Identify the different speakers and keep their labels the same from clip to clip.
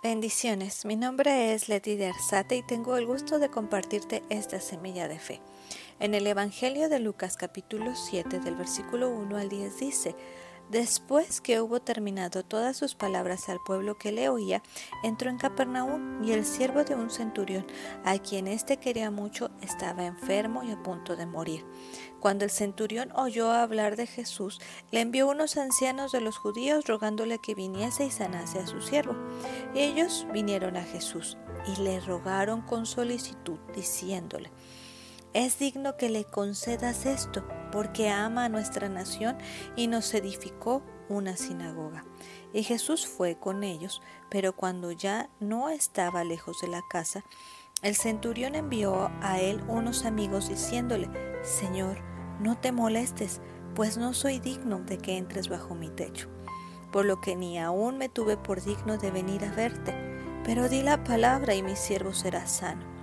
Speaker 1: Bendiciones, mi nombre es Leti de Arzate y tengo el gusto de compartirte esta semilla de fe. En el Evangelio de Lucas capítulo 7 del versículo 1 al 10 dice, Después que hubo terminado todas sus palabras al pueblo que le oía, entró en Capernaum y el siervo de un centurión, a quien éste quería mucho, estaba enfermo y a punto de morir. Cuando el centurión oyó hablar de Jesús, le envió unos ancianos de los judíos rogándole que viniese y sanase a su siervo. Ellos vinieron a Jesús y le rogaron con solicitud, diciéndole, es digno que le concedas esto, porque ama a nuestra nación y nos edificó una sinagoga. Y Jesús fue con ellos, pero cuando ya no estaba lejos de la casa, el centurión envió a él unos amigos diciéndole, Señor, no te molestes, pues no soy digno de que entres bajo mi techo, por lo que ni aún me tuve por digno de venir a verte, pero di la palabra y mi siervo será sano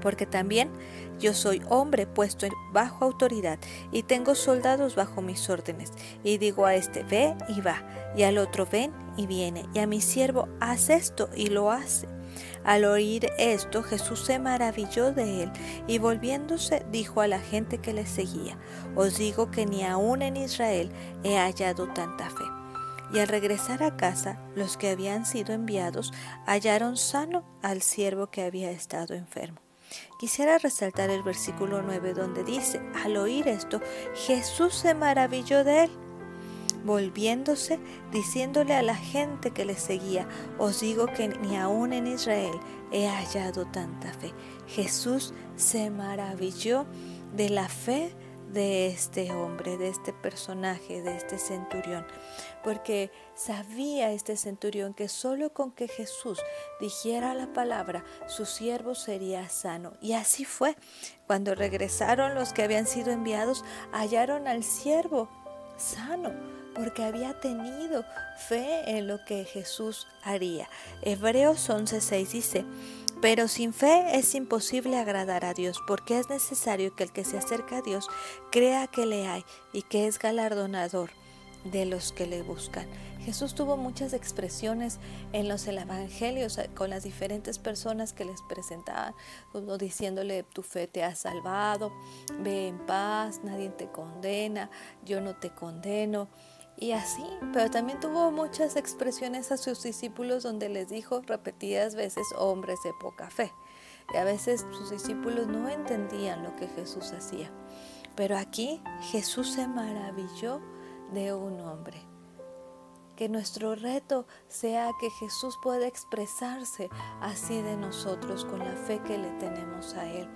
Speaker 1: porque también yo soy hombre puesto bajo autoridad y tengo soldados bajo mis órdenes. Y digo a este, ve y va, y al otro, ven y viene, y a mi siervo, haz esto y lo hace. Al oír esto, Jesús se maravilló de él y volviéndose dijo a la gente que le seguía, os digo que ni aún en Israel he hallado tanta fe. Y al regresar a casa, los que habían sido enviados hallaron sano al siervo que había estado enfermo. Quisiera resaltar el versículo 9 donde dice, al oír esto, Jesús se maravilló de él, volviéndose, diciéndole a la gente que le seguía, os digo que ni aún en Israel he hallado tanta fe. Jesús se maravilló de la fe de este hombre, de este personaje, de este centurión, porque sabía este centurión que solo con que Jesús dijera la palabra, su siervo sería sano. Y así fue. Cuando regresaron los que habían sido enviados, hallaron al siervo sano porque había tenido fe en lo que Jesús haría. Hebreos 11:6 dice, pero sin fe es imposible agradar a Dios, porque es necesario que el que se acerca a Dios crea que le hay y que es galardonador de los que le buscan. Jesús tuvo muchas expresiones en los evangelios con las diferentes personas que les presentaban, uno diciéndole tu fe te ha salvado, ve en paz, nadie te condena, yo no te condeno y así, pero también tuvo muchas expresiones a sus discípulos donde les dijo repetidas veces hombres de poca fe. Y a veces sus discípulos no entendían lo que Jesús hacía. Pero aquí Jesús se maravilló de un hombre que nuestro reto sea que Jesús pueda expresarse así de nosotros con la fe que le tenemos a Él.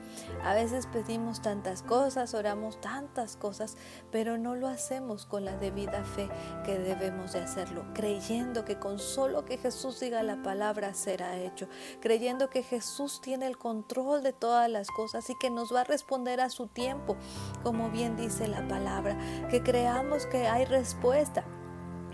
Speaker 1: A veces pedimos tantas cosas, oramos tantas cosas, pero no lo hacemos con la debida fe que debemos de hacerlo, creyendo que con solo que Jesús diga la palabra será hecho, creyendo que Jesús tiene el control de todas las cosas y que nos va a responder a su tiempo, como bien dice la palabra, que creamos que hay respuesta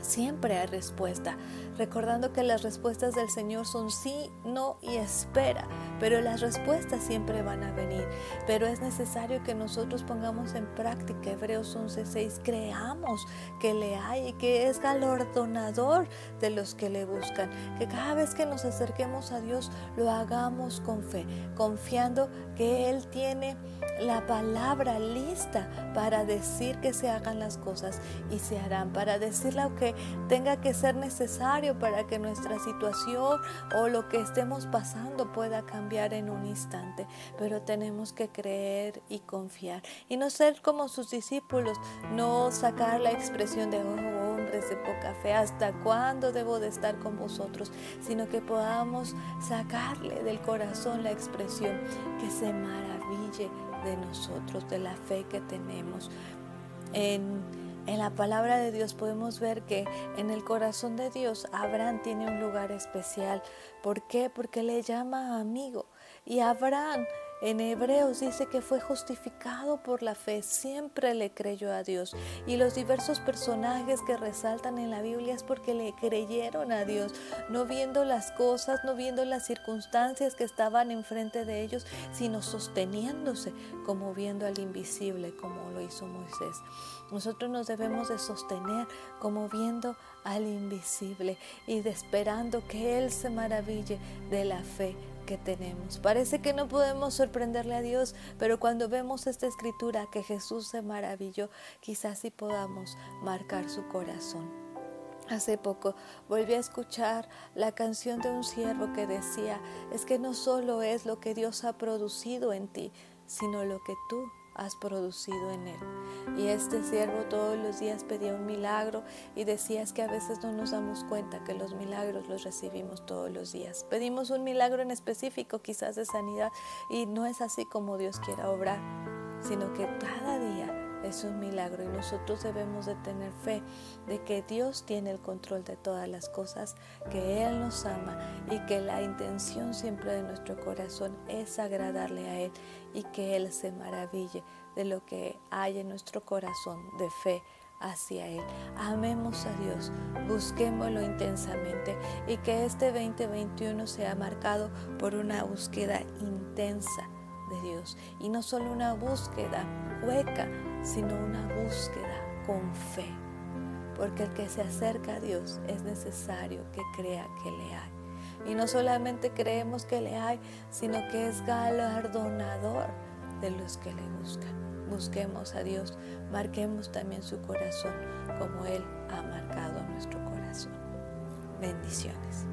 Speaker 1: Siempre hay respuesta, recordando que las respuestas del Señor son sí, no y espera, pero las respuestas siempre van a venir. Pero es necesario que nosotros pongamos en práctica Hebreos 11:6, creamos que le hay y que es galardonador de los que le buscan, que cada vez que nos acerquemos a Dios lo hagamos con fe, confiando que Él tiene la palabra lista para decir que se hagan las cosas y se harán, para decir lo que tenga que ser necesario para que nuestra situación o lo que estemos pasando pueda cambiar en un instante. Pero tenemos que creer y confiar y no ser como sus discípulos, no sacar la expresión de oh, hombres de poca fe, ¿hasta cuándo debo de estar con vosotros? Sino que podamos sacarle del corazón la expresión que se maraville de nosotros, de la fe que tenemos. En, en la palabra de Dios podemos ver que en el corazón de Dios Abraham tiene un lugar especial. ¿Por qué? Porque le llama amigo. Y Abraham En Hebreos dice que fue justificado por la fe, siempre le creyó a Dios. Y los diversos personajes que resaltan en la Biblia es porque le creyeron a Dios, no viendo las cosas, no viendo las circunstancias que estaban enfrente de ellos, sino sosteniéndose como viendo al invisible, como lo hizo Moisés. Nosotros nos debemos de sostener como viendo al invisible y de esperando que Él se maraville de la fe que tenemos. Parece que no podemos sorprenderle a Dios, pero cuando vemos esta escritura que Jesús se maravilló, quizás sí podamos marcar su corazón. Hace poco volví a escuchar la canción de un siervo que decía, es que no solo es lo que Dios ha producido en ti, sino lo que tú has producido en Él. Y este siervo todos los días pedía un milagro y decía es que a veces no nos damos cuenta que los milagros los recibimos todos los días. Pedimos un milagro en específico, quizás de sanidad, y no es así como Dios quiera obrar, sino que cada día es un milagro y nosotros debemos de tener fe de que Dios tiene el control de todas las cosas, que Él nos ama y que la intención siempre de nuestro corazón es agradarle a Él y que Él se maraville de lo que hay en nuestro corazón de fe hacia Él. Amemos a Dios, busquémoslo intensamente y que este 2021 sea marcado por una búsqueda intensa de Dios y no solo una búsqueda hueca, sino una búsqueda con fe. Porque el que se acerca a Dios es necesario que crea que le hay. Y no solamente creemos que le hay, sino que es galardonador de los que le buscan. Busquemos a Dios, marquemos también su corazón como Él ha marcado nuestro corazón. Bendiciones.